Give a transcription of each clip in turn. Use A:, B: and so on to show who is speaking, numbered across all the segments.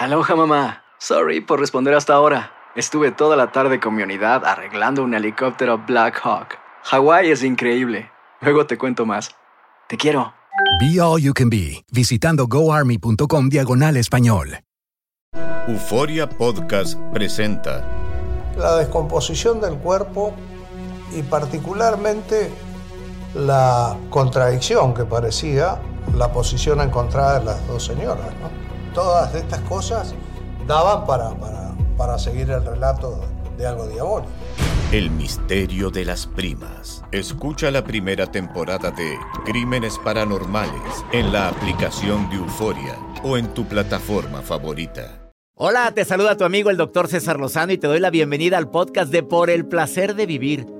A: Aloha mamá. Sorry por responder hasta ahora. Estuve toda la tarde con mi unidad arreglando un helicóptero Black Hawk. Hawái es increíble. Luego te cuento más. Te quiero.
B: Be All You Can Be, visitando goarmy.com diagonal español.
C: Euforia Podcast presenta
D: La descomposición del cuerpo y particularmente la contradicción que parecía la posición encontrada de las dos señoras. ¿no? Todas estas cosas daban para, para, para seguir el relato de algo diabólico.
C: El misterio de las primas. Escucha la primera temporada de Crímenes Paranormales en la aplicación de Euforia o en tu plataforma favorita.
E: Hola, te saluda tu amigo el doctor César Lozano y te doy la bienvenida al podcast de Por el Placer de Vivir.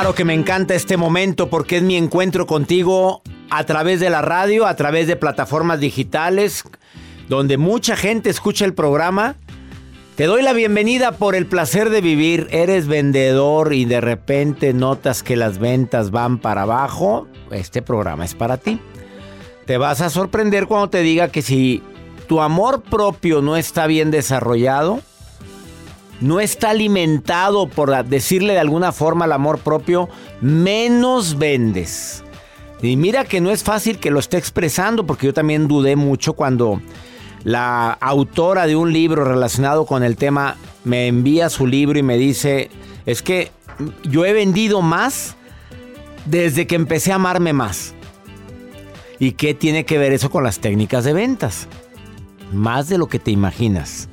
E: Claro que me encanta este momento porque es mi encuentro contigo a través de la radio, a través de plataformas digitales, donde mucha gente escucha el programa. Te doy la bienvenida por el placer de vivir. Eres vendedor y de repente notas que las ventas van para abajo. Este programa es para ti. Te vas a sorprender cuando te diga que si tu amor propio no está bien desarrollado, no está alimentado por decirle de alguna forma al amor propio, menos vendes. Y mira que no es fácil que lo esté expresando, porque yo también dudé mucho cuando la autora de un libro relacionado con el tema me envía su libro y me dice, es que yo he vendido más desde que empecé a amarme más. ¿Y qué tiene que ver eso con las técnicas de ventas? Más de lo que te imaginas.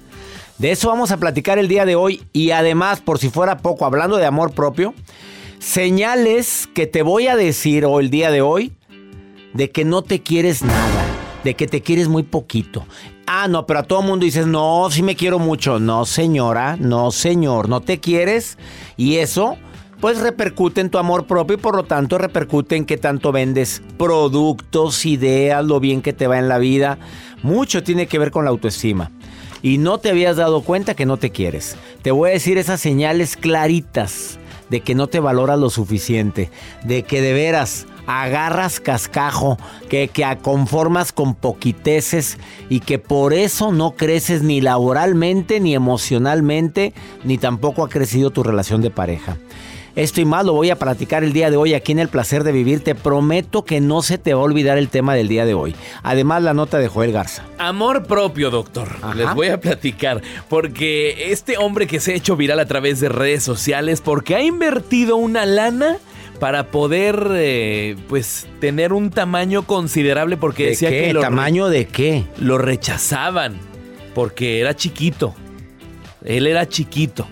E: De eso vamos a platicar el día de hoy y además, por si fuera poco, hablando de amor propio, señales que te voy a decir hoy, el día de hoy, de que no te quieres nada, de que te quieres muy poquito. Ah, no, pero a todo mundo dices, no, sí me quiero mucho. No, señora, no, señor, no te quieres. Y eso, pues repercute en tu amor propio y por lo tanto repercute en que tanto vendes productos, ideas, lo bien que te va en la vida. Mucho tiene que ver con la autoestima y no te habías dado cuenta que no te quieres. Te voy a decir esas señales claritas de que no te valoras lo suficiente, de que de veras agarras cascajo, que, que conformas con poquiteces y que por eso no creces ni laboralmente, ni emocionalmente, ni tampoco ha crecido tu relación de pareja. Esto y más lo voy a platicar el día de hoy aquí en El Placer de Vivir. Te prometo que no se te va a olvidar el tema del día de hoy. Además, la nota de Joel Garza.
F: Amor propio, doctor.
E: Ajá.
F: Les voy a platicar. Porque este hombre que se ha hecho viral a través de redes sociales, porque ha invertido una lana para poder, eh, pues, tener un tamaño considerable, porque
E: ¿De
F: decía
E: qué?
F: que lo,
E: ¿Tamaño de qué?
F: lo rechazaban, porque era chiquito. Él era chiquito,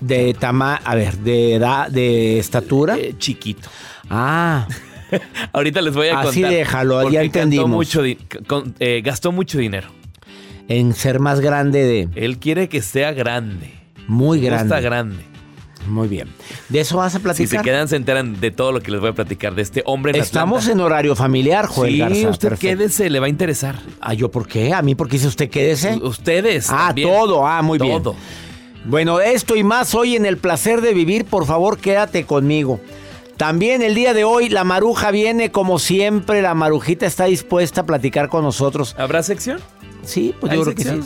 E: De tama, a ver, de edad, de estatura.
F: eh, chiquito.
E: Ah,
F: Ahorita les voy a
E: Así
F: contar.
E: déjalo, ya entendimos.
F: Mucho, con- eh, gastó mucho dinero.
E: en ser más grande de
F: Él quiere que sea grande.
E: muy
F: Le gusta
E: grande.
F: grande.
E: Muy bien. De eso vas a
F: Si
E: platicar.
F: se quedan, se enteran de todo lo que les voy a platicar de este hombre en
E: Estamos
F: Atlanta.
E: en horario familiar, Joel
F: Sí,
E: Garza.
F: usted
E: Perfecto.
F: quédese, le va a interesar.
E: Ah, ¿yo por qué? ¿A mí por qué dice usted quédese?
F: Ustedes.
E: Ah,
F: también.
E: todo. Ah, muy bien.
F: Todo.
E: Bueno, esto y más hoy en el placer de vivir, por favor, quédate conmigo. También el día de hoy la maruja viene como siempre, la marujita está dispuesta a platicar con nosotros.
F: ¿Habrá sección?
E: Sí, pues
F: ¿Hay
E: yo creo que sí.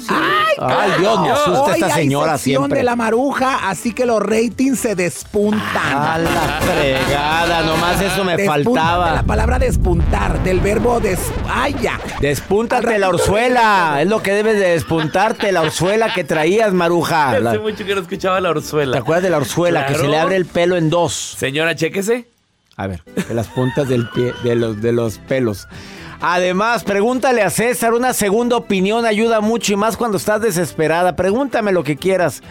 E: Ay, Dios, me asusta
G: Hoy
E: esta
G: hay
E: señora
G: sección
E: siempre.
G: de la maruja, así que los ratings se despuntan.
E: A la fregada, nomás eso me
G: Despuntan, de
E: faltaba.
G: La palabra despuntar, del verbo des... ¡Ay, ya!
E: Despúntate la orzuela. Es lo que debes de despuntarte, la orzuela que traías, Maruja. La-
F: Hace mucho que no escuchaba la orzuela.
E: ¿Te acuerdas de la orzuela? Que se le abre el pelo en dos.
F: Señora, chéquese.
E: A ver, de las puntas del pie, de los, de los pelos. Además, pregúntale a César, una segunda opinión ayuda mucho y más cuando estás desesperada. Pregúntame lo que quieras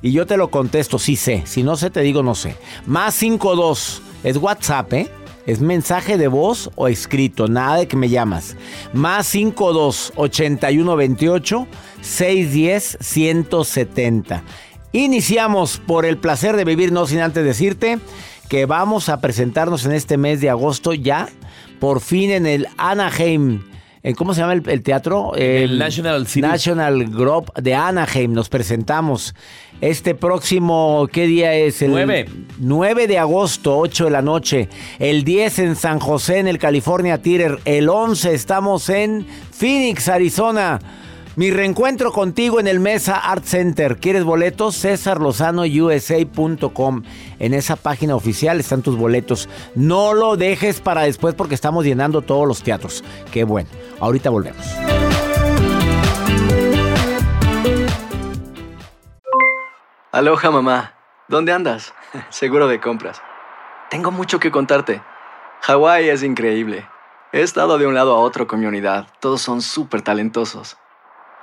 E: y yo te lo contesto, sí sé. Si no sé, te digo no sé. Más 52, es WhatsApp, ¿eh? Es mensaje de voz o escrito, nada de que me llamas. Más 52 81 28 610 170. Iniciamos por el placer de vivir, no sin antes decirte que vamos a presentarnos en este mes de agosto ya, por fin en el Anaheim. ¿en ¿Cómo se llama el, el teatro?
F: El National City.
E: National Grove de Anaheim. Nos presentamos este próximo, ¿qué día es? El
F: Nueve.
E: 9 de agosto, 8 de la noche. El 10 en San José, en el California Theater. El 11 estamos en Phoenix, Arizona. Mi reencuentro contigo en el Mesa Art Center. ¿Quieres boletos? CesarLozanoUSA.com. En esa página oficial están tus boletos. No lo dejes para después porque estamos llenando todos los teatros. Qué bueno. Ahorita volvemos.
A: Aloha mamá, ¿dónde andas? Seguro de compras. Tengo mucho que contarte. Hawái es increíble. He estado de un lado a otro con mi unidad. Todos son súper talentosos.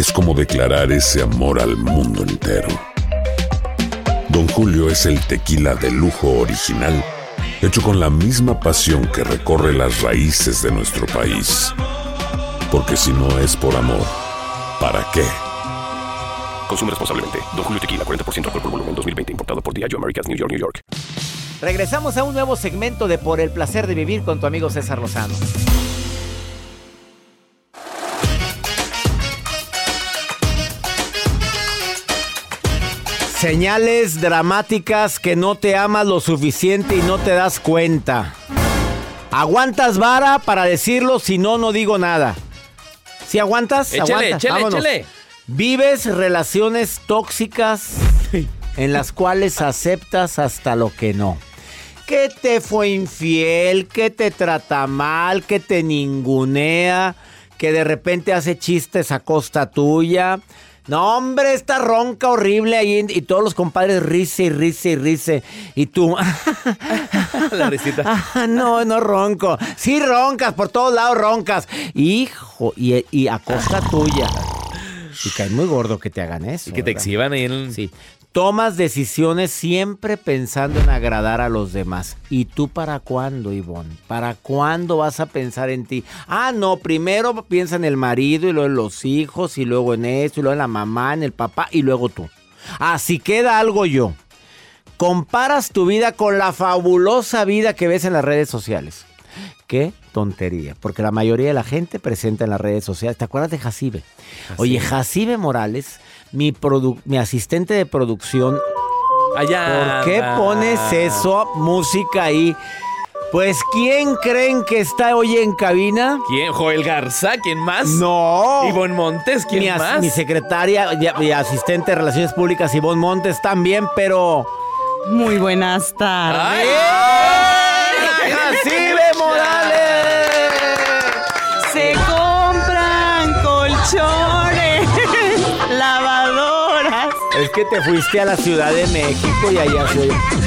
H: es como declarar ese amor al mundo entero. Don Julio es el tequila de lujo original, hecho con la misma pasión que recorre las raíces de nuestro país. Porque si no es por amor, ¿para qué?
I: Consume responsablemente. Don Julio Tequila, 40% alcohol por volumen, 2020. Importado por Diageo Americas, New York, New York.
E: Regresamos a un nuevo segmento de Por el placer de vivir con tu amigo César Lozano. Señales dramáticas que no te amas lo suficiente y no te das cuenta. Aguantas vara para decirlo, si no, no digo nada. ¿Sí aguantas?
F: Échale,
E: Aguantas.
F: échale,
E: Vámonos.
F: échale.
E: Vives relaciones tóxicas en las cuales aceptas hasta lo que no. Que te fue infiel, que te trata mal, que te ningunea, que de repente hace chistes a costa tuya. No, hombre, está ronca horrible ahí y todos los compadres risa y risa y risa. Y tú,
F: La risita.
E: Ah, no, no ronco. Sí roncas, por todos lados roncas. Hijo, y, y a costa tuya. Y cae muy gordo que te hagan eso.
F: Y que te
E: ¿verdad?
F: exhiban ahí en el...
E: Sí. Tomas decisiones siempre pensando en agradar a los demás. ¿Y tú para cuándo, Ivonne? ¿Para cuándo vas a pensar en ti? Ah, no, primero piensa en el marido y luego en los hijos y luego en esto y luego en la mamá, en el papá y luego tú. Así queda algo yo. Comparas tu vida con la fabulosa vida que ves en las redes sociales. Qué tontería, porque la mayoría de la gente presenta en las redes sociales. ¿Te acuerdas de Jacibe? Oye, Jacibe Morales, mi, produ- mi asistente de producción,
F: Allá.
E: ¿por qué pones eso, música ahí? Pues, ¿quién creen que está hoy en cabina?
F: ¿Quién? ¿Joel Garza? ¿Quién más?
E: No.
F: ¿Ivonne Montes? ¿Quién
E: mi,
F: más?
E: mi secretaria y, y asistente de Relaciones Públicas, Ivonne Montes, también, pero...
J: Muy buenas tardes.
F: ¡Ay!
E: ¡Jacibe Morales! Que te fuiste a la Ciudad de México y allá se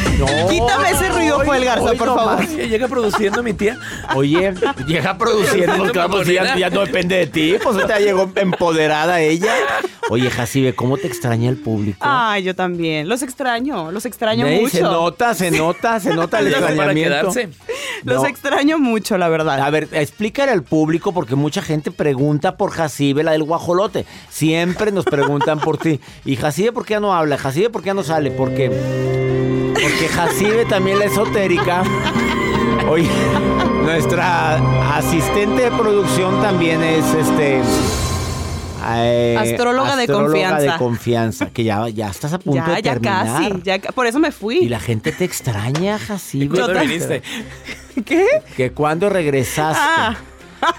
J: Quítame ese ruido, Joel Garza,
E: hoy
J: por
E: no
J: favor.
E: más.
F: Llega produciendo mi tía.
E: Oye, llega produciendo, pues, claro, pues, ya, ya no depende de ti, pues ahorita llegó empoderada ella. Oye, Jacibe, ¿cómo te extraña el público?
J: Ay, yo también. Los extraño, los extraño mucho.
E: Se nota, se nota, se nota el extrañamiento.
F: quedarse.
J: Los
E: No.
J: extraño mucho, la verdad.
E: A ver, explícale al público porque mucha gente pregunta por Jacibe, la del guajolote. Siempre nos preguntan por ti. ¿Y Jacibe por qué ya no habla? ¿Jacibe por qué ya no sale? Porque, porque Jacibe también la esotérica. Oye, nuestra asistente de producción también es este... eh,
J: Astróloga de
E: de
J: confianza.
E: confianza, que ya, ya estás a punto
J: ya,
E: de
J: ya
E: terminar.
J: casi. Ya, ca- por eso me
E: Y
J: fui.
E: la gente te extraña, Jacibe.
F: ¿Cuándo viniste?
J: ¿Qué?
E: Que cuando regresaste.
J: Ah.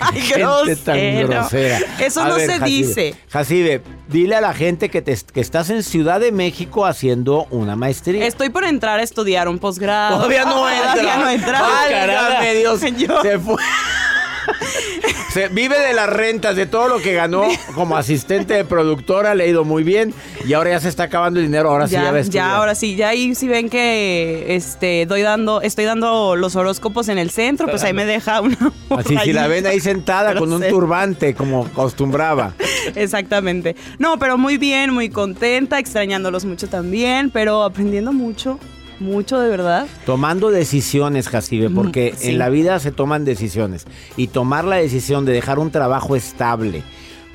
J: Ay,
E: Gente tan grosera.
J: Eso
E: A
J: no
E: ver,
J: se
E: Jacibe,
J: dice.
E: Jacibe, dile a la gente que, te, que estás en Ciudad de México haciendo una maestría.
J: Estoy por entrar a estudiar un posgrado.
E: Todavía no entra.
J: Todavía no entra.
E: Válgame Dios.
J: Yo-
E: Se fue. Se vive de las rentas, de todo lo que ganó como asistente de productora, le ha ido muy bien y ahora ya se está acabando el dinero, ahora sí ya
J: ya,
E: va a
J: ya, ahora sí, ya ahí si ven que este doy dando, estoy dando los horóscopos en el centro, pues ahí me deja una.
E: Así si la ven ahí sentada con un turbante como acostumbraba.
J: Exactamente. No, pero muy bien, muy contenta, extrañándolos mucho también, pero aprendiendo mucho, mucho de verdad.
E: Tomando decisiones, Jacibe, porque
J: Mm, sí.
E: en la vida se toman decisiones. Y tomar la decisión de dejar un trabajo estable,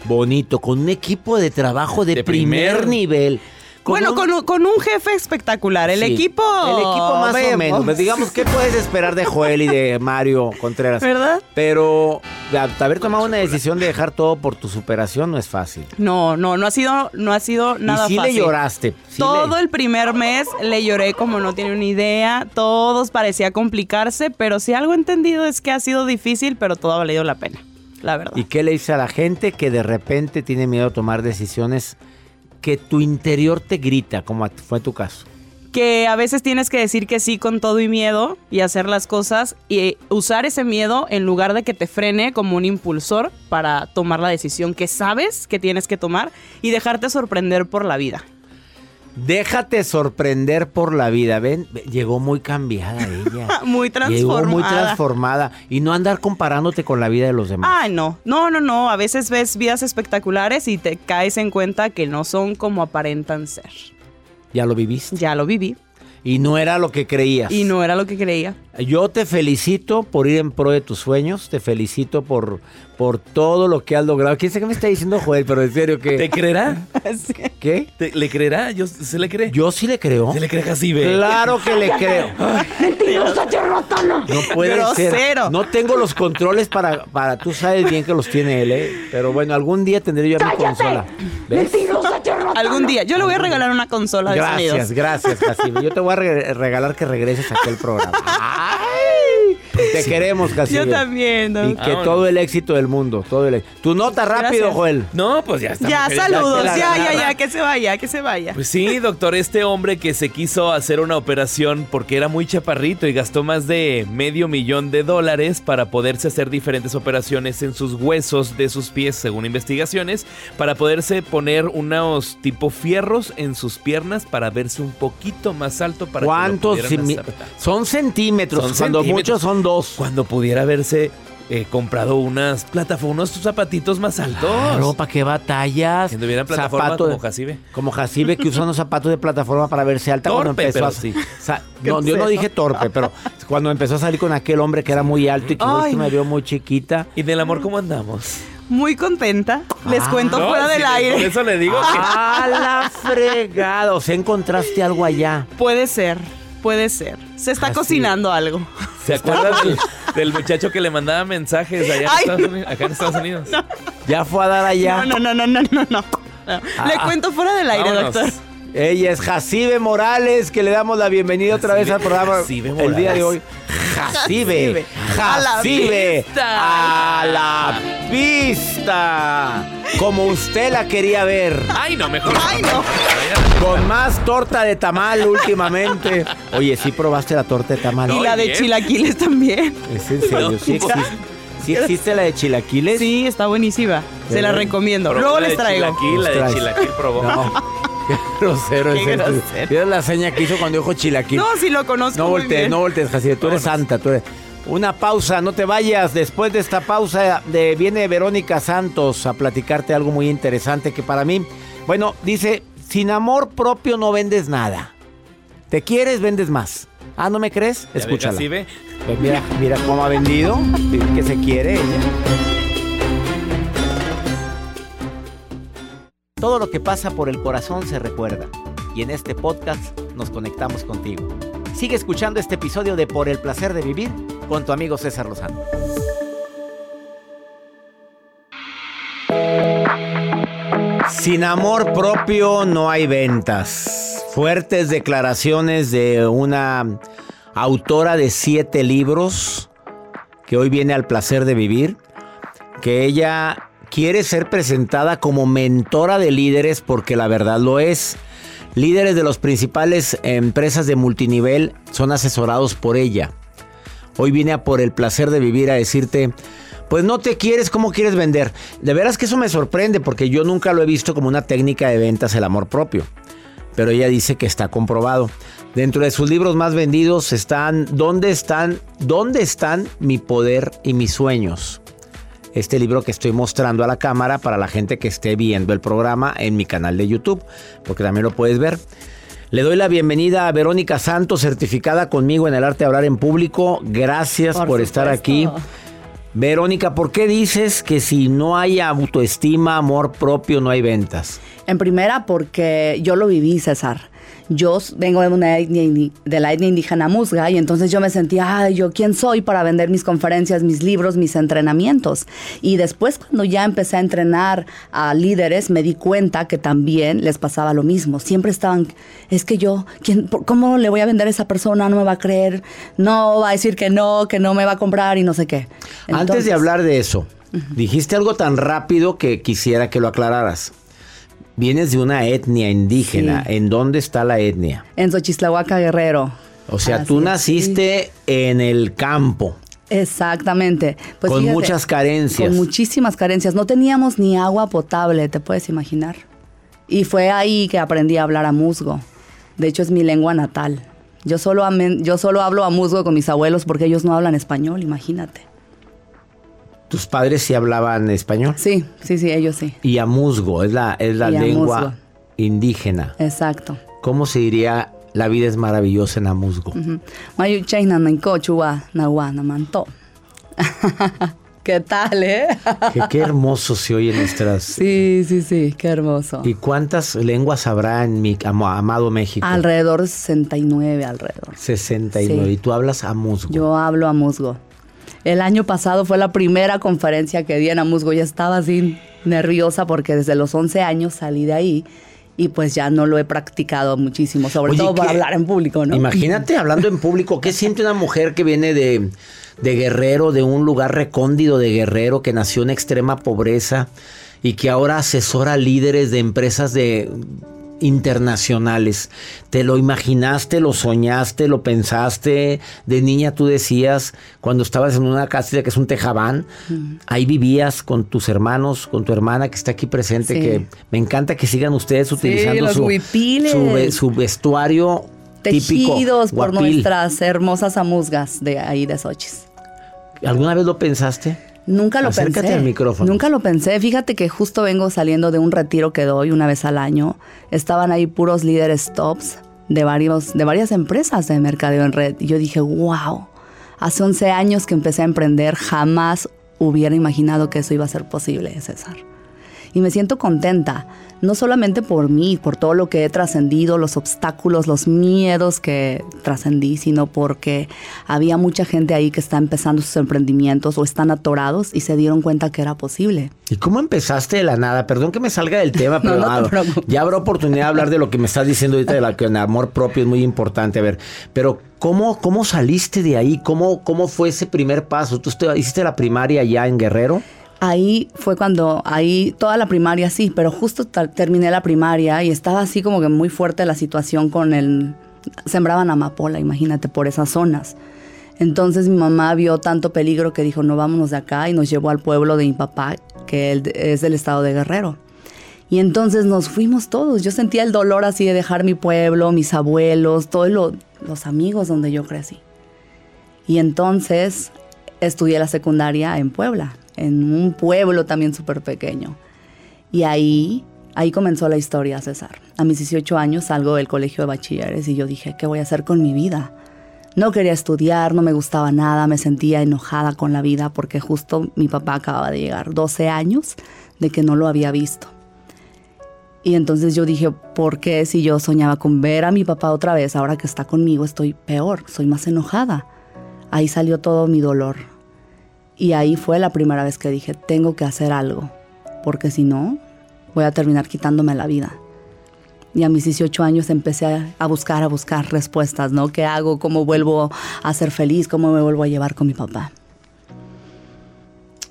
E: bonito, con un equipo de trabajo de,
F: De
E: primer,
F: primer.
E: nivel.
J: Bueno,
E: un-
J: con, un, con un jefe espectacular. El
E: Sí,
J: equipo.
E: El equipo más o
J: vemos.
E: menos. Pues digamos, ¿qué puedes esperar de Joel y de Mario Contreras?
J: ¿Verdad?
E: Pero haber tomado una decisión de dejar todo por tu superación no es fácil.
J: No, no, no ha sido, no ha sido nada
E: y sí
J: fácil.
E: le lloraste. sí
J: Todo
E: le-
J: el primer mes le lloré como no tiene una idea. Todos parecía complicarse, pero si algo he entendido es que ha sido difícil, pero todo ha valido la pena. La verdad.
E: ¿Y qué le dice a la gente que de repente tiene miedo a tomar decisiones que tu interior te grita, como fue tu caso?
J: que a veces tienes que decir que sí con todo y miedo y hacer las cosas y usar ese miedo en lugar de que te frene como un impulsor para tomar la decisión que sabes que tienes que tomar y dejarte sorprender por la vida.
E: Déjate sorprender por la vida. Ven, ve- llegó muy cambiada ella.
J: Muy
E: Llegó muy
J: transformada.
E: transformada. Y no andar comparándote con la vida de los demás.
J: Ay, no, no, no, no. A veces ves vidas espectaculares y te caes en cuenta que no son como aparentan ser.
E: Ya lo viviste.
J: Ya lo viví
E: Y no era lo que creías.
J: y no era lo que creía.
E: Yo te felicito por ir en pro de tus sueños. Te felicito por, por todo lo que has logrado. ¿Quién sabe qué me está diciendo Joel? Pero en serio,
F: ¿Te
E: ¿qué?
F: creerá?
E: ¿Qué?
F: ¿Te- ¿Le creerá? Yo, ¿Se le cree?
E: Yo sí le creo.
F: ¿Se le cree Jacibe?
E: Claro que le creo. No puede ser.
J: Grosero.
E: No tengo los controles para, para. Tú sabes bien que los tiene él, ¿eh? Pero bueno, algún día tendré yo mi consola. ¿Ves?
J: Algún día. Yo le voy a regalar una consola de
E: Gracias,
J: sonidos.
E: gracias, Jacibe. Yo te voy a re- regalar que regreses a aquel programa. Te queremos, Jacibe.
J: Yo también. ¿no?
E: Y que
F: Vámonos.
E: todo el éxito del mundo. Todo el éxito. Tu nota rápido,
J: Gracias.
E: Joel.
F: No, pues ya está.
J: Ya,
F: mujer,
J: saludos. Ya, ya, ya, que se vaya, que se vaya.
F: Pues sí, doctor, este hombre que se quiso hacer una operación porque era muy chaparrito y gastó más de medio millón de dólares para poderse hacer diferentes operaciones en sus huesos de sus pies, según investigaciones, para poderse poner unos tipo fierros en sus piernas para verse un poquito más alto para
E: ¿Cuántos?
F: que lo pudieran
E: cimi-
F: aceptar.
E: Son centímetros.
F: Son
E: cuando
F: centímetros.
E: muchos son dos.
F: Cuando pudiera haberse eh, comprado unas plataformas, unos zapatitos más altos.
E: Claro, ¿para qué batallas?
F: Que tuvieran plataforma
E: Zapato
F: como
E: de-
F: Jacibe.
E: Como Jacibe que usa unos zapatos de plataforma para verse alta cuando
F: Torpe,
E: empezó
F: pero
E: a
F: sí.
E: Sa- no, yo no dije torpe, pero cuando empezó a salir con aquel hombre que era muy alto y que
J: Ay.
E: me vio muy chiquita.
F: ¿Y del amor cómo andamos?
J: Muy contenta. Les
E: Ah.
J: cuento
F: No,
J: fuera del
F: Por
J: aire.
F: eso le digo que
E: ¡A la fregada! O sea, encontraste algo allá.
J: Puede ser, puede ser. Se está
E: Así.
J: cocinando algo.
F: ¿Se acuerdan del, del muchacho que le mandaba mensajes allá en
J: Ay,
F: Estados
J: no.
F: Unidos? Acá en Estados Unidos.
E: Ya fue a dar allá.
J: No, no, no, no, no, no, no. No. Le
E: Ah.
J: cuento fuera del aire,
F: Vámonos.
J: doctor.
E: Ella es Jacibe Morales, que le damos la bienvenida otra vez al programa
F: Jacibe
E: el día de hoy. Jacibe,
J: A la
E: Jacibe,
J: pista.
E: a la pista, como usted la quería ver.
F: Ay, no, mejor.
J: Ay, no.
E: Con más torta de tamal últimamente. Oye, ¿sí probaste la torta de tamal?
J: Y la de chilaquiles también.
E: ¿Es en serio?
F: No.
E: ¿Sí existe, sí existe la de chilaquiles?
J: Sí, está buenísima. Se la recomiendo. Luego les traigo.
F: La de chilaquil probó.
E: No. grosero
J: Qué
E: es
J: grosero.
E: Mira la seña que hizo cuando dijo chilaquil.
J: No, sí lo conozco
E: No
J: muy
E: voltees,
J: bien.
E: no voltees, Jacibe. Tú eres santa, tú eres... Una pausa, no te vayas. Después de esta pausa de, viene Verónica Santos a platicarte algo muy interesante que para mí, bueno, dice, sin amor propio no vendes nada. Te quieres, vendes más. Ah, ¿no me crees?
F: ¿Ya ve,
E: Escúchala.
F: Jacibe?
E: Pues mira, mira cómo ha vendido, que se quiere ella. Todo lo que pasa por el corazón se recuerda. Y en este podcast nos conectamos contigo. Sigue escuchando este episodio de Por el placer de vivir con tu amigo César Lozano. Sin amor propio no hay ventas. Fuertes declaraciones de una autora de siete libros que hoy viene al placer de vivir, que ella quiere ser presentada como mentora de líderes porque la verdad lo es. Líderes de las principales empresas de multinivel son asesorados por ella. Hoy vine a por el placer de vivir a decirte, pues no te quieres, ¿cómo quieres vender? De veras que eso me sorprende porque yo nunca lo he visto como una técnica de ventas el amor propio. Pero ella dice que está comprobado. Dentro de sus libros más vendidos están ¿Dónde están? ¿Dónde están mi poder y mis sueños? Este libro que estoy mostrando a la cámara para la gente que esté viendo el programa en mi canal de YouTube, porque también lo puedes ver. Le doy la bienvenida a Verónica Santos, certificada conmigo en el arte de hablar en público. Gracias por,
K: Por
E: estar aquí. Verónica, ¿por qué dices que si no hay autoestima, amor propio, no hay ventas?
K: En primera, porque yo lo viví, César. Yo vengo de, una etnia, de la etnia indígena musga y entonces yo me sentía, ay, yo quién soy para vender mis conferencias, mis libros, mis entrenamientos. Y después cuando ya empecé a entrenar a líderes, me di cuenta que también les pasaba lo mismo. Siempre estaban, es que yo, ¿quién, por- ¿cómo le voy a vender a esa persona? No me va a creer, no va a decir que no, que no me va a comprar y no sé qué.
E: Antes de hablar de eso, dijiste algo tan rápido que quisiera que lo aclararas. Vienes de una etnia indígena.
K: Sí.
E: ¿En dónde está la etnia?
K: En Xochislahuaca, Guerrero.
E: O sea,
K: Así
E: tú naciste en el campo.
K: Exactamente. Pues
E: Con
K: fíjate,
E: muchas carencias.
K: Con muchísimas carencias. No teníamos ni agua potable, te puedes imaginar. Y fue ahí que aprendí a hablar a musgo. De hecho, es mi lengua natal. Yo solo, amen- yo solo hablo a musgo con mis abuelos porque ellos no hablan español, imagínate.
E: ¿Tus padres sí hablaban español?
K: Sí, sí, sí, ellos sí.
E: Y amuzgo, es la, es la
K: Y
E: lengua
K: amuzgo.
E: indígena.
K: Exacto.
E: ¿Cómo se diría la vida es maravillosa en amuzgo?
K: Mayu chaina nanko chua nawa namanto. ¿Qué tal, eh?
E: Qué, qué hermoso se oye nuestras...
K: Sí, sí, sí, qué hermoso.
E: ¿Y cuántas lenguas habrá en mi am- amado México?
K: Alrededor de 69, alrededor.
E: 69.
K: Sí.
E: Y tú hablas amuzgo.
K: Yo hablo a musgo. El año pasado fue la primera conferencia que di en Amusgo. Ya estaba así nerviosa porque desde los 11 años salí de ahí y pues ya no lo he practicado muchísimo, sobre
E: Oye,
K: todo para
E: ¿qué-
K: hablar en público, ¿no?
E: Imagínate hablando en público, ¿qué siente una mujer que viene de, de Guerrero, de un lugar recóndido de Guerrero, que nació en extrema pobreza y que ahora asesora líderes de empresas de internacionales? ¿Te lo imaginaste, lo soñaste, lo pensaste? De niña tú decías, cuando estabas en una casa que es un tejabán, ahí vivías con tus hermanos, con tu hermana que está aquí presente,
K: Sí.
E: que me encanta que sigan ustedes utilizando su, vestuario típico
K: Tejidos por
E: guapil.
K: nuestras hermosas amusgas de ahí de Sochis.
E: ¿Alguna vez lo pensaste?
K: Nunca lo
E: Acércate
K: pensé.
E: al micrófono.
K: Nunca lo pensé. Fíjate que justo vengo saliendo de un retiro que doy una vez al año. Estaban ahí puros líderes tops de, varios, de varias empresas de mercadeo en red. Y yo dije, wow, hace 11 años que empecé a emprender, jamás hubiera imaginado que eso iba a ser posible, César. Y me siento contenta, no solamente por mí, por todo lo que he trascendido, los obstáculos, los miedos que trascendí, sino porque había mucha gente ahí que está empezando sus emprendimientos o están atorados y se dieron cuenta que era posible.
E: ¿Y cómo empezaste de la nada? Perdón que me salga del tema, pero
K: No, no te preocupes.
E: ya habrá oportunidad de hablar de lo que me estás diciendo ahorita, de la que el amor propio es muy importante. A ver, pero ¿cómo, cómo saliste de ahí? ¿Cómo, ¿Cómo fue ese primer paso? ¿Tú hiciste la primaria allá en Guerrero?
K: Ahí fue cuando, ahí toda la primaria sí, pero justo terminé la primaria y estaba así como que muy fuerte la situación con el... Sembraban amapola, imagínate, por esas zonas. Entonces mi mamá vio tanto peligro que dijo, no vámonos de acá y nos llevó al pueblo de mi papá, que es del estado de Guerrero. Y entonces nos fuimos todos. Yo sentía el dolor así de dejar mi pueblo, mis abuelos, todos los amigos donde yo crecí. Y entonces estudié la secundaria en Puebla, en un pueblo también súper pequeño. Y ahí, ahí comenzó la historia, César. A mis 18 años salgo del colegio de bachilleres y yo dije, ¿qué voy a hacer con mi vida? No quería estudiar, no me gustaba nada, me sentía enojada con la vida porque justo mi papá acababa de llegar, 12 años de que no lo había visto. Y entonces yo dije, ¿por qué si yo soñaba con ver a mi papá otra vez, ahora que está conmigo estoy peor, soy más enojada? Ahí salió todo mi dolor. Y ahí fue la primera vez que dije, tengo que hacer algo, porque si no, voy a terminar quitándome la vida. Y a mis 18 años empecé a buscar, a buscar respuestas, ¿no? ¿Qué hago? ¿Cómo vuelvo a ser feliz? ¿Cómo me vuelvo a llevar con mi papá?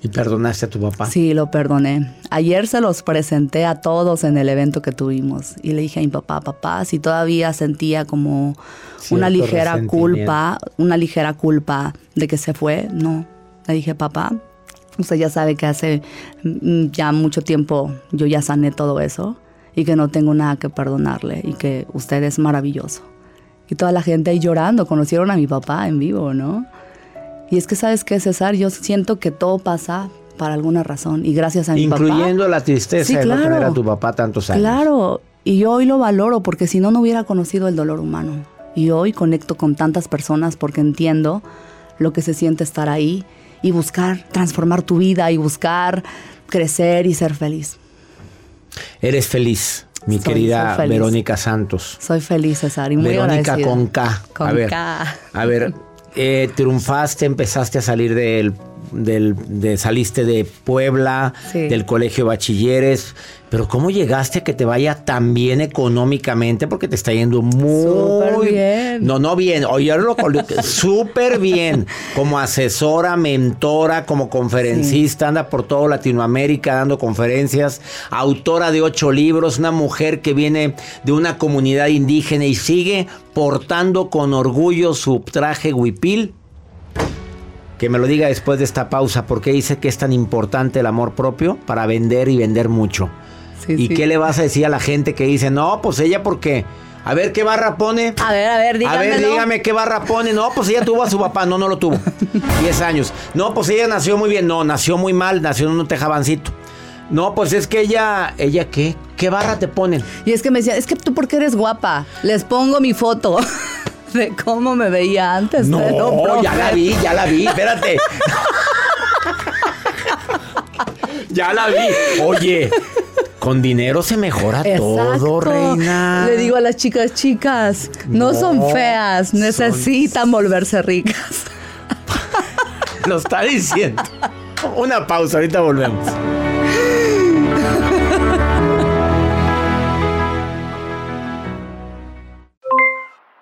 E: ¿Y perdonaste a tu papá?
K: Sí, lo perdoné. Ayer se los presenté a todos en el evento que tuvimos y le dije a mi papá, papá, si todavía sentía como una ligera culpa, una ligera culpa de que se fue, no. Le dije, papá, usted ya sabe que hace mm, ya mucho tiempo yo ya sané todo eso y que no tengo nada que perdonarle y que usted es maravilloso. Y toda la gente ahí llorando, conocieron a mi papá en vivo, ¿no? Y es que, ¿sabes qué, César? Yo siento que todo pasa para alguna razón y gracias a mi
E: papá. Incluyendo la tristeza de no tener a tu papá tantos años.
K: Claro, y yo hoy lo valoro porque si no, no hubiera conocido el dolor humano. Y hoy conecto con tantas personas porque entiendo lo que se siente estar ahí y buscar transformar tu vida y buscar crecer y ser feliz.
E: Eres feliz, mi querida Verónica Santos.
K: Soy feliz, César, y muy
E: Verónica con K.
K: Con
E: a ver,
K: K.
E: A ver, eh, triunfaste, empezaste a salir del, del de, saliste de Puebla, del colegio de bachilleres, pero ¿cómo llegaste a que te vaya tan bien económicamente? Porque te está yendo muy
K: Súper bien.
E: No, no bien, oírlo súper bien. Como asesora, mentora, como conferencista, anda por toda Latinoamérica dando conferencias, autora de ocho libros, una mujer que viene de una comunidad indígena y sigue portando con orgullo su traje huipil que me lo diga después de esta pausa, porque dice que es tan importante el amor propio para vender y vender mucho. ¿Y qué le vas a decir a la gente que dice, no, pues ella porque... A ver, ¿qué barra pone?
K: A ver, a ver, dígame.
E: A ver, dígame qué barra pone. No, pues ella tuvo a su papá. No, no lo tuvo. Diez años. No, pues ella nació muy bien. No, nació muy mal. Nació en un tejabancito. No, pues es que ella, ¿ella qué? ¿Qué barra te ponen?
K: Y es que me decía, es que tú porque eres guapa. Les pongo mi foto de cómo me veía antes.
E: No, ya la vi, ya la vi. Espérate. ya la vi. Oye, con dinero se mejora todo, reina.
K: Le digo a las chicas, chicas, no, son feas, necesitan volverse ricas.
E: Lo está diciendo. Una pausa, ahorita volvemos.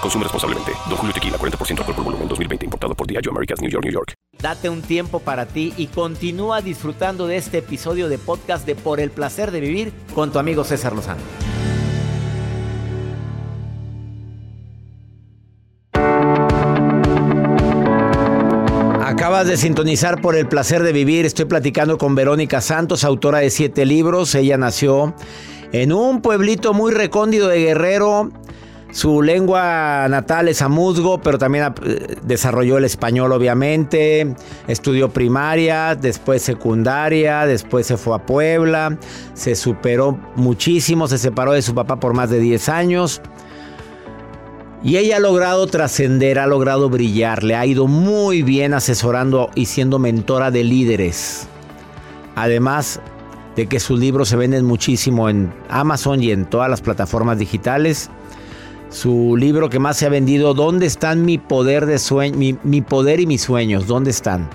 I: Consume responsablemente. Don Julio Tequila, 40% alcohol por volumen, 2020. Importado por Diageo Americas, New York, New York.
E: Date un tiempo para ti y continúa disfrutando de este episodio de podcast de Por el Placer de Vivir con tu amigo César Lozano. Acabas de sintonizar por el placer de vivir. Estoy platicando con Verónica Santos, autora de siete libros. Ella nació en un pueblito muy recóndido de Guerrero. Su lengua natal es amuzgo, pero también eh, desarrolló el español obviamente. Estudió primaria, después secundaria, después se fue a Puebla. Se superó muchísimo, se separó de su papá por más de 10 años. Y ella ha logrado trascender, ha logrado brillar, le ha ido muy bien asesorando y siendo mentora de líderes. Además de que sus libros se venden muchísimo en Amazon y en todas las plataformas digitales. Su libro que más se ha vendido, ¿Dónde están mi poder de sueño, mi, mi poder y mis sueños? ¿Dónde están?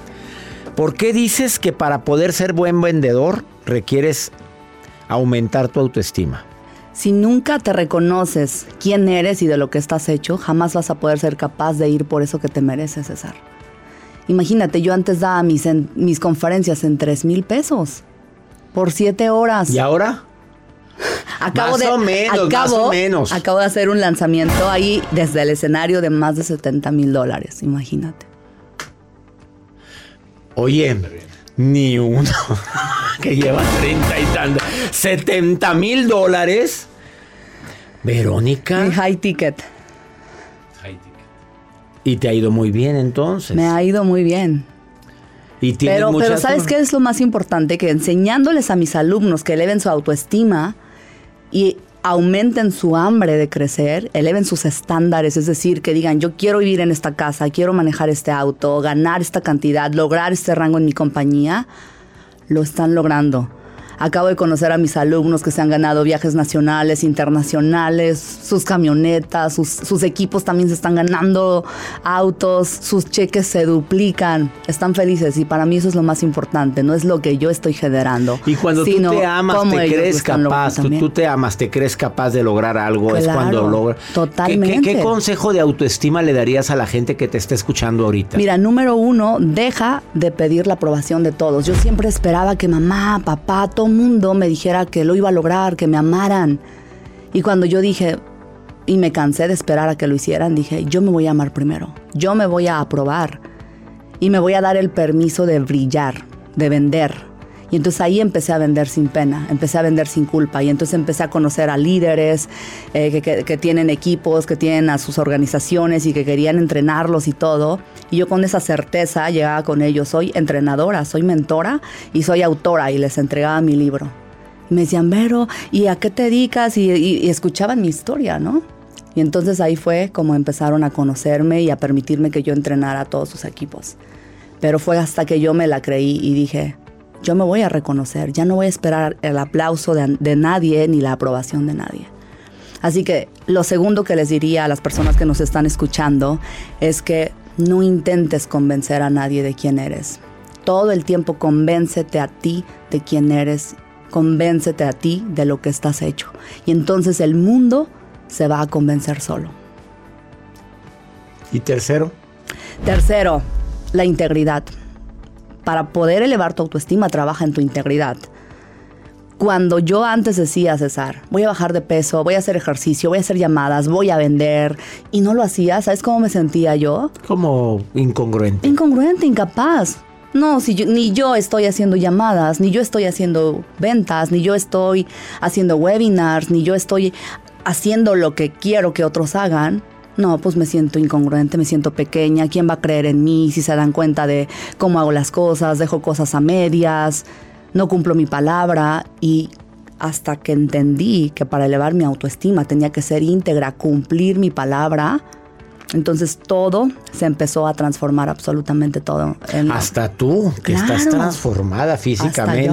E: ¿Por qué dices que para poder ser buen vendedor requieres aumentar tu autoestima?
K: Si nunca te reconoces quién eres y de lo que estás hecho, jamás vas a poder ser capaz de ir por eso que te mereces, César. Imagínate, yo antes daba mis, en- mis conferencias en 3 mil pesos por 7 horas.
E: ¿Y ahora?
K: Acabo
E: Más
K: de,
E: o menos, más
K: acabo-
E: o menos.
K: Acabo de hacer un lanzamiento ahí desde el escenario de más de 70 mil dólares, imagínate.
E: Oye, ni uno que lleva 30 y tantos. 70 mil dólares. Verónica.
K: Mi high ticket.
E: Y te ha ido muy bien entonces.
K: Me ha ido muy bien.
E: Y
K: Pero, pero ¿sabes qué es lo más importante? Que enseñándoles a mis alumnos que eleven su autoestima y aumenten su hambre de crecer, eleven sus estándares, es decir, que digan, yo quiero vivir en esta casa, quiero manejar este auto, ganar esta cantidad, lograr este rango en mi compañía, lo están logrando. Acabo de conocer a mis alumnos que se han ganado viajes nacionales, internacionales, sus camionetas, sus, sus equipos también se están ganando autos, sus cheques se duplican, están felices y para mí eso es lo más importante, no es lo que yo estoy generando.
E: Y cuando
K: sino
E: tú te amas, te crees capaz, tú, te amas, te crees capaz de lograr algo, es cuando logras.
K: totalmente.
E: ¿Qué, qué, qué consejo de autoestima le darías a la gente que te está escuchando ahorita?
K: Mira, número uno, deja de pedir la aprobación de todos. Yo siempre esperaba que mamá, papá, mundo me dijera que lo iba a lograr, que me amaran. Y cuando yo dije, y me cansé de esperar a que lo hicieran, dije, yo me voy a amar primero. Yo me voy a aprobar. Y me voy a dar el permiso de brillar, de vender. Y entonces ahí empecé a vender sin pena, empecé a vender sin culpa. Y entonces empecé a conocer a líderes eh, que, tienen equipos, que tienen a sus organizaciones y que querían entrenarlos y todo. Y yo con esa certeza llegaba con ellos, soy entrenadora, soy mentora y soy autora y les entregaba mi libro. Me decían, Vero, ¿y a qué te dedicas? Y, y- y escuchaban mi historia, ¿no? Y entonces ahí fue como empezaron a conocerme y a permitirme que yo entrenara a todos sus equipos. Pero fue hasta que yo me la creí y dije, yo me voy a reconocer, ya no voy a esperar el aplauso de, de nadie ni la aprobación de nadie. Así que lo segundo que les diría a las personas que nos están escuchando es que no intentes convencer a nadie de quién eres. Todo el tiempo convéncete a ti de quién eres, convéncete a ti de lo que estás hecho. Y entonces el mundo se va a convencer solo.
E: ¿Y tercero?
K: Tercero, la integridad. Para poder elevar tu autoestima, trabaja en tu integridad. Cuando yo antes decía, César, voy a bajar de peso, voy a hacer ejercicio, voy a hacer llamadas, voy a vender, y no lo hacía, ¿sabes cómo me sentía yo?
E: Como incongruente.
K: Incongruente, incapaz. No, si yo- ni yo estoy haciendo llamadas, ni yo estoy haciendo ventas, ni yo estoy haciendo webinars, ni yo estoy haciendo lo que quiero que otros hagan. No, pues me siento incongruente, me siento pequeña. ¿Quién va a creer en mí si se dan cuenta de cómo hago las cosas? Dejo cosas a medias, no cumplo mi palabra y hasta que entendí que para elevar mi autoestima tenía que ser íntegra, cumplir mi palabra, entonces todo se empezó a transformar, absolutamente todo. en-
E: Hasta tú, que
K: Claro.
E: estás transformada físicamente.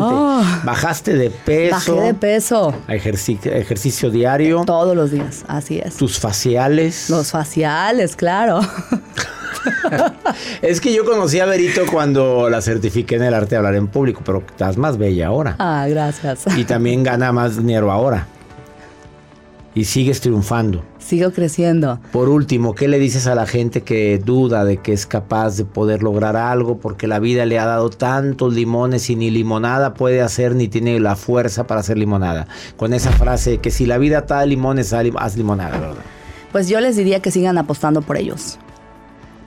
E: Bajaste de peso.
K: Bajé de peso
E: ejercicio diario.
K: todos los días, así es.
E: Tus faciales.
K: Los faciales, claro.
E: Es que yo conocí a Berito cuando la certifiqué en el arte de hablar en público, pero estás más bella ahora.
K: Ah, gracias.
E: Y también gana más dinero ahora. Y sigues triunfando.
K: Sigo creciendo.
E: Por último, ¿qué le dices a la gente que duda de que es capaz de poder lograr algo porque la vida le ha dado tantos limones y ni limonada puede hacer ni tiene la fuerza para hacer limonada? Con esa frase que si la vida te da limones, haz lim- haz limonada, ¿verdad?
K: Pues yo les diría que sigan apostando por ellos.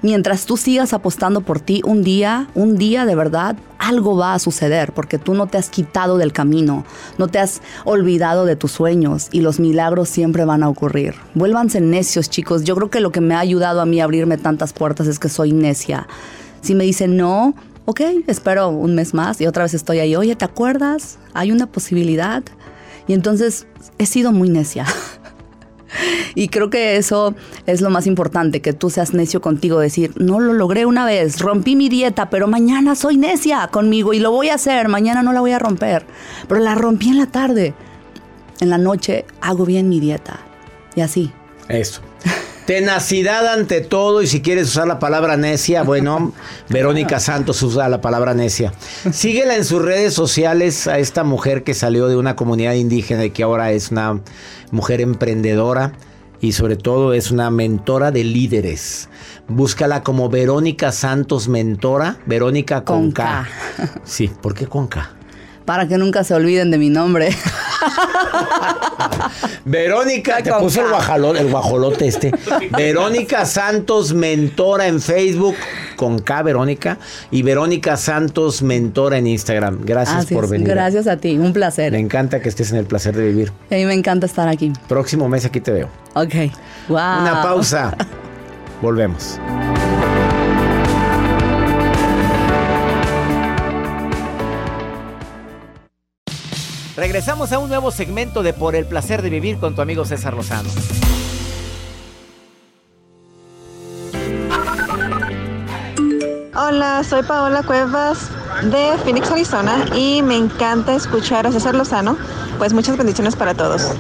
K: Mientras tú sigas apostando por ti, un día, un día de verdad, algo va a suceder porque tú no te has quitado del camino, no te has olvidado de tus sueños y los milagros siempre van a ocurrir. Vuélvanse necios, chicos. Yo creo que lo que me ha ayudado a mí a abrirme tantas puertas es que soy necia. Si me dicen no, ok, espero un mes más y otra vez estoy ahí. Oye, ¿te acuerdas? Hay una posibilidad. Y entonces he sido muy necia. Y creo que eso es lo más importante, que tú seas necio contigo, decir, no lo logré una vez, rompí mi dieta, pero mañana soy necia conmigo y lo voy a hacer, mañana no la voy a romper, pero la rompí en la tarde, en la noche hago bien mi dieta y así.
E: Eso. Tenacidad ante todo y si quieres usar la palabra necia, bueno, Verónica Santos usa la palabra necia. Síguela en sus redes sociales a esta mujer que salió de una comunidad indígena y que ahora es una mujer emprendedora y sobre todo es una mentora de líderes. Búscala como Verónica Santos Mentora, Verónica con,
K: Con
E: K.
K: K.
E: Sí, ¿por qué con K?
K: Para que nunca se olviden de mi nombre.
E: Verónica, te puse el, guajolote este. Verónica Santos Mentora en Facebook con K, Verónica. Y Verónica Santos Mentora en Instagram. Gracias
K: Así
E: por
K: es.
E: venir.
K: Gracias a ti, un placer.
E: Me encanta que estés en el placer de vivir.
K: A mí me encanta estar aquí.
E: Próximo mes aquí te veo.
K: Ok. Wow.
E: Una pausa. Volvemos. Regresamos a un nuevo segmento de Por el placer de vivir con tu amigo César Lozano.
L: Hola, soy Paola Cuevas de Phoenix, Arizona y me encanta escuchar a César Lozano. Pues muchas bendiciones para todos.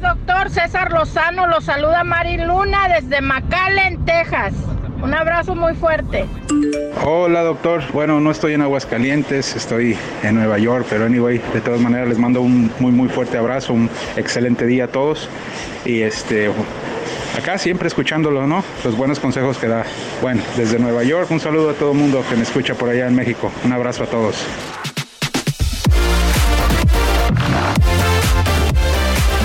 M: Doctor César Lozano, lo saluda Mari Luna desde McAllen, Texas. Un abrazo muy fuerte.
N: Hola doctor, bueno no estoy en Aguascalientes, estoy en Nueva York, pero anyway, de todas maneras les mando un muy muy fuerte abrazo, un excelente día a todos y este acá siempre escuchándolo, ¿no? Los buenos consejos que da. Bueno, desde Nueva York un saludo a todo el mundo que me escucha por allá en México. Un abrazo a todos.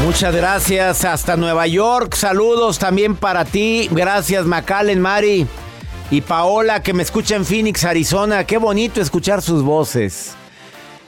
E: Muchas gracias hasta Nueva York. Saludos también para ti. Gracias Macallen, Mari y Paola que me escucha en Phoenix, Arizona. Qué bonito escuchar sus voces.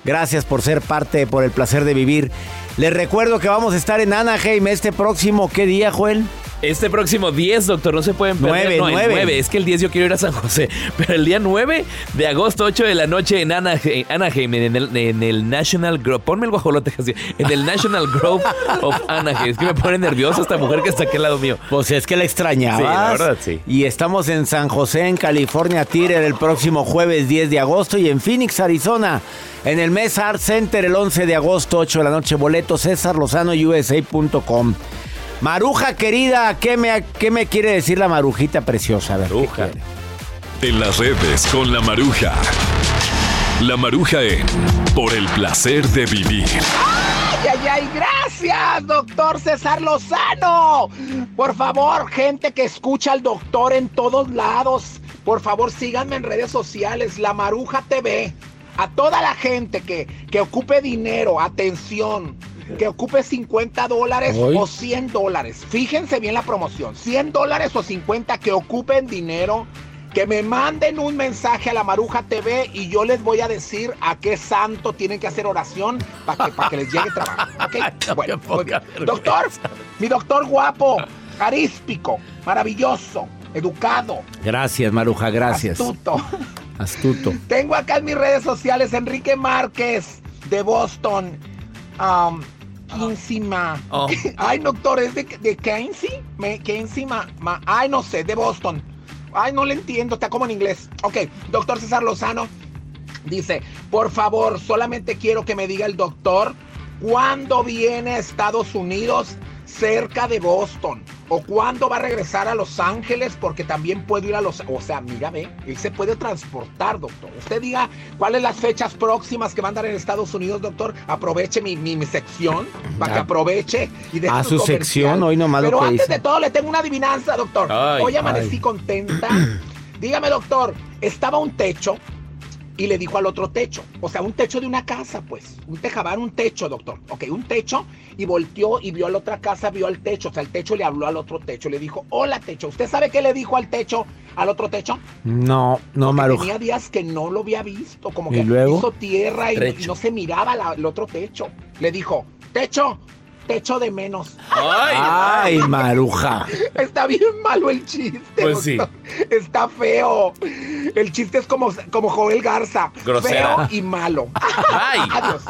E: Gracias por ser parte, por el placer de vivir. Les recuerdo que vamos a estar en Anaheim este próximo, ¿qué día, Joel?
F: Este próximo 10, doctor, no se pueden perder.
E: Nueve,
F: no, el
E: nueve.
F: 9. Es que el 10 yo quiero ir a San José. Pero el día 9 de agosto, 8 de la noche en Anaheim, Anaheim, en, el, en el National Grove. Ponme el guajolote así. En el National Grove of Anaheim. Es que me pone nervioso esta mujer que está aquí al lado mío.
E: Pues es que la extrañabas.
F: Sí, la verdad, sí.
E: Y estamos en San José, en California, Tire, el próximo jueves 10 de agosto. Y en Phoenix, Arizona, en el Mesa Art Center, el 11 de agosto, 8 de la noche. Boleto César Lozano, USA.com. Maruja querida, ¿qué me, ¿qué me quiere decir la marujita preciosa? A ver, ¿qué
I: Maruja. En las redes con la maruja. La maruja en Por el placer de vivir.
G: ¡Ay, ay, ay! ¡Gracias, doctor César Lozano! Por favor, gente que escucha al doctor en todos lados, por favor síganme en redes sociales, La Maruja TV. A toda la gente que, que ocupe dinero, atención, que ocupe 50 dólares o 100 dólares. Fíjense bien la promoción, 100 dólares o 50 que ocupen dinero. Que me manden un mensaje a la Maruja TV y yo les voy a decir a qué santo tienen que hacer oración para que, pa' que les llegue trabajo. Doctor, mi doctor guapo, caríspico, maravilloso, educado,
E: Gracias, Maruja, gracias.
G: astuto.
E: Astuto.
G: Tengo acá en mis redes sociales Enrique Márquez de Boston. Um, Kinsima.
F: Oh.
G: Ay, doctor, ¿es de, de? Me, ma- ma- ay, no sé, de Boston. Ay, no le entiendo, está como en inglés. Ok, doctor César Lozano dice, por favor, solamente quiero que me diga el doctor cuándo viene a Estados Unidos cerca de Boston o cuándo va a regresar a Los Ángeles porque también puedo ir a los, o sea, mira, ve, él se puede transportar, doctor. Usted diga cuáles las fechas próximas que va a andar en Estados Unidos, doctor. Aproveche mi, mi, mi sección para que
E: Ah.
G: aproveche y deje
E: Ah, su sección, hoy nomás lo
G: Pero
E: que
G: antes
E: dice.
G: de todo le tengo una adivinanza, doctor.
F: Ay,
G: Hoy amanecí
E: ay.
G: contenta. Dígame, doctor, estaba un techo y le dijo al otro techo, o sea, un techo de una casa, pues, un tejabán, un techo, doctor, ok, un techo, y volteó y vio a la otra casa, vio al techo, o sea, el techo le habló al otro techo, le dijo, hola techo, ¿usted sabe qué le dijo al techo, al otro techo?
E: No, no, Maruja.
G: tenía días que no lo había visto, como
E: ¿Y
G: que
E: luego?
G: hizo tierra y no se miraba la- el otro techo. Le dijo, techo, techo de menos.
F: Ay,
E: Ay, Maruja.
G: Está bien malo el chiste.
F: Pues sí.
G: Está feo. El chiste es como, como Joel Garza.
F: Grosero.
G: Feo y malo.
F: Ay.
G: Adiós.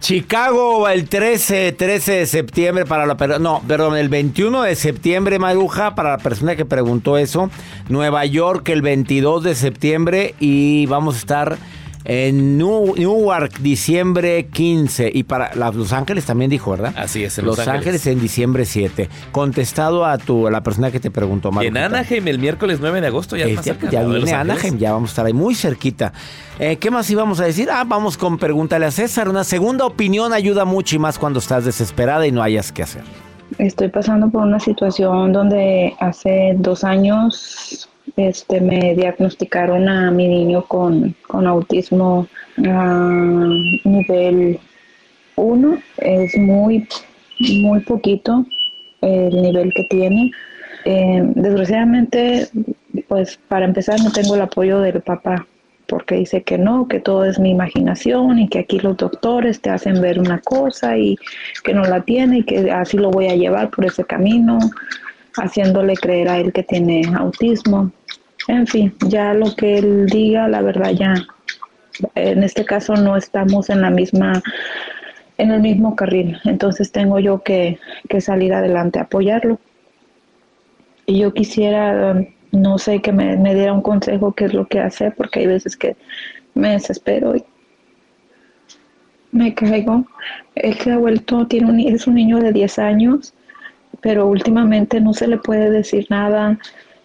E: Chicago el 13, 13 de septiembre para la no, perdón, el 21 de septiembre, Maruja, para la persona que preguntó eso. Nueva York el 22 de septiembre y vamos a estar en New- Newark diciembre 15 y para la- Los Ángeles también dijo, ¿verdad?
F: Así es, en
E: Los,
F: Los
E: Ángeles.
F: Ángeles.
E: en diciembre 7. Contestado a tu a la persona que te preguntó, Maruja.
F: en Anaheim el miércoles 9 de agosto ya,
E: Eh,
F: más
E: ya-
F: cerca,
E: ya
F: Los
E: viene. Anaheim, ya vamos a estar ahí muy cerquita. Eh, ¿Qué más íbamos a decir? Ah, vamos con Pregúntale a César. Una segunda opinión ayuda mucho y más cuando estás desesperada y no hayas que hacer.
O: Estoy pasando por una situación donde hace dos años este, me diagnosticaron a mi niño con, con autismo a nivel 1. Es muy, muy poquito el nivel que tiene. Eh, desgraciadamente, pues para empezar no tengo el apoyo del papá porque dice que no, que todo es mi imaginación y que aquí los doctores te hacen ver una cosa y que no la tiene y que así lo voy a llevar por ese camino, haciéndole creer a él que tiene autismo. En fin, ya lo que él diga, la verdad ya, en este caso no estamos en la misma, en el mismo carril, entonces tengo yo que, que salir adelante, apoyarlo. Y yo quisiera, no sé, que me, me diera un consejo qué es lo que hacer, porque hay veces que me desespero y me caigo. Él se ha vuelto, tiene un, es un niño de 10 años, pero últimamente no se le puede decir nada,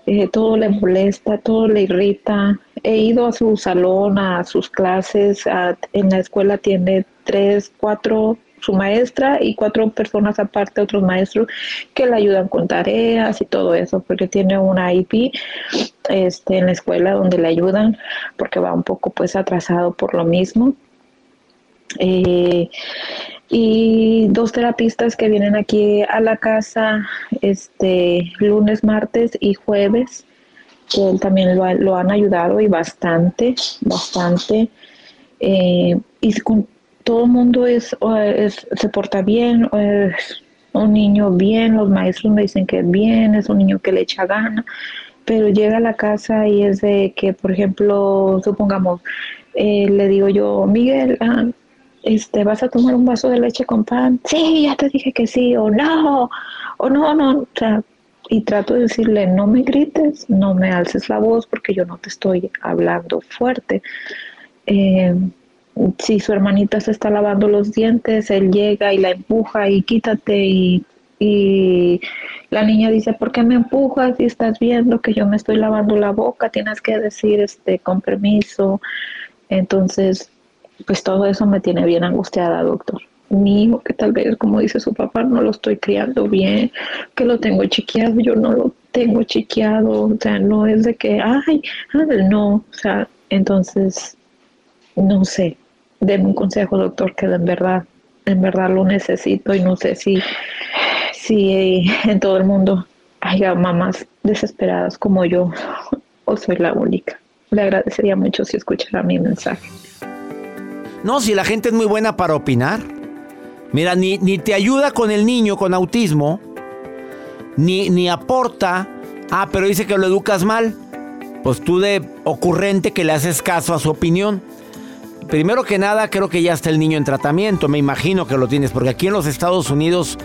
O: eh, todo le molesta, todo le irrita. He ido a su salón, a sus clases, a- en la escuela tiene tres, cuatro, su maestra y cuatro personas aparte, otros maestros, que le ayudan con tareas y todo eso, porque tiene una IP este, en la escuela donde le ayudan, porque va un poco pues atrasado por lo mismo. Eh, y dos terapistas que vienen aquí a la casa este lunes, martes y jueves, que también lo, lo han ayudado y bastante, bastante. Eh, y con todo el mundo es, se porta bien, es un niño bien, los maestros me dicen que es bien, es un niño que le echa gana, pero llega a la casa y es de que, por ejemplo, supongamos, eh, le digo yo, Miguel, ah, este, ¿vas a tomar un vaso de leche con pan? Sí, ya te dije que sí, o no, o no, no, o sea, y trato de decirle, no me grites, no me alces la voz porque yo no te estoy hablando fuerte. Eh, si su hermanita se está lavando los dientes, él llega y la empuja y quítate y, y la niña dice, ¿por qué me empujas? Si estás viendo que yo me estoy lavando la boca, tienes que decir este con permiso. Entonces, pues todo eso me tiene bien angustiada, doctor. Mi hijo, que tal vez, como dice su papá, no lo estoy criando bien, que lo tengo chiqueado, yo no lo tengo chiqueado, o sea, no es de que, ay, ay, no, o sea, entonces, no sé, deme un consejo, doctor, que en verdad, en verdad lo necesito y no sé si, si en todo el mundo haya mamás desesperadas como yo o soy la única. Le agradecería mucho si escuchara mi mensaje.
E: No, si la gente es muy buena para opinar. Mira, ni, ni te ayuda con el niño con autismo, ni, ni aporta. Ah, pero dice que lo educas mal. Pues tú de ocurrente que le haces caso a su opinión. Primero que nada, creo que ya está el niño en tratamiento. Me imagino que lo tienes, porque aquí en los Estados Unidos,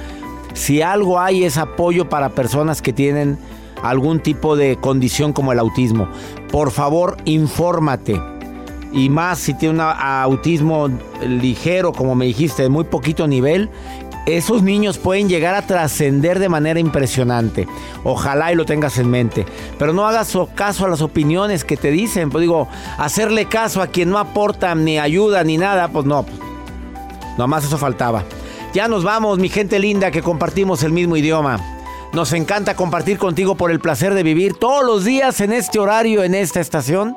E: si algo hay es apoyo para personas que tienen algún tipo de condición como el autismo. Por favor, infórmate. Y más si tiene un autismo ligero, como me dijiste, de muy poquito nivel, esos niños pueden llegar a trascender de manera impresionante. Ojalá y lo tengas en mente. Pero no hagas so- caso a las opiniones que te dicen. Pues digo, hacerle caso a quien no aporta ni ayuda ni nada, pues no. pues, Nomás eso faltaba. Ya nos vamos, mi gente linda, que compartimos el mismo idioma. Nos encanta compartir contigo por el placer de vivir todos los días en este horario, en esta estación.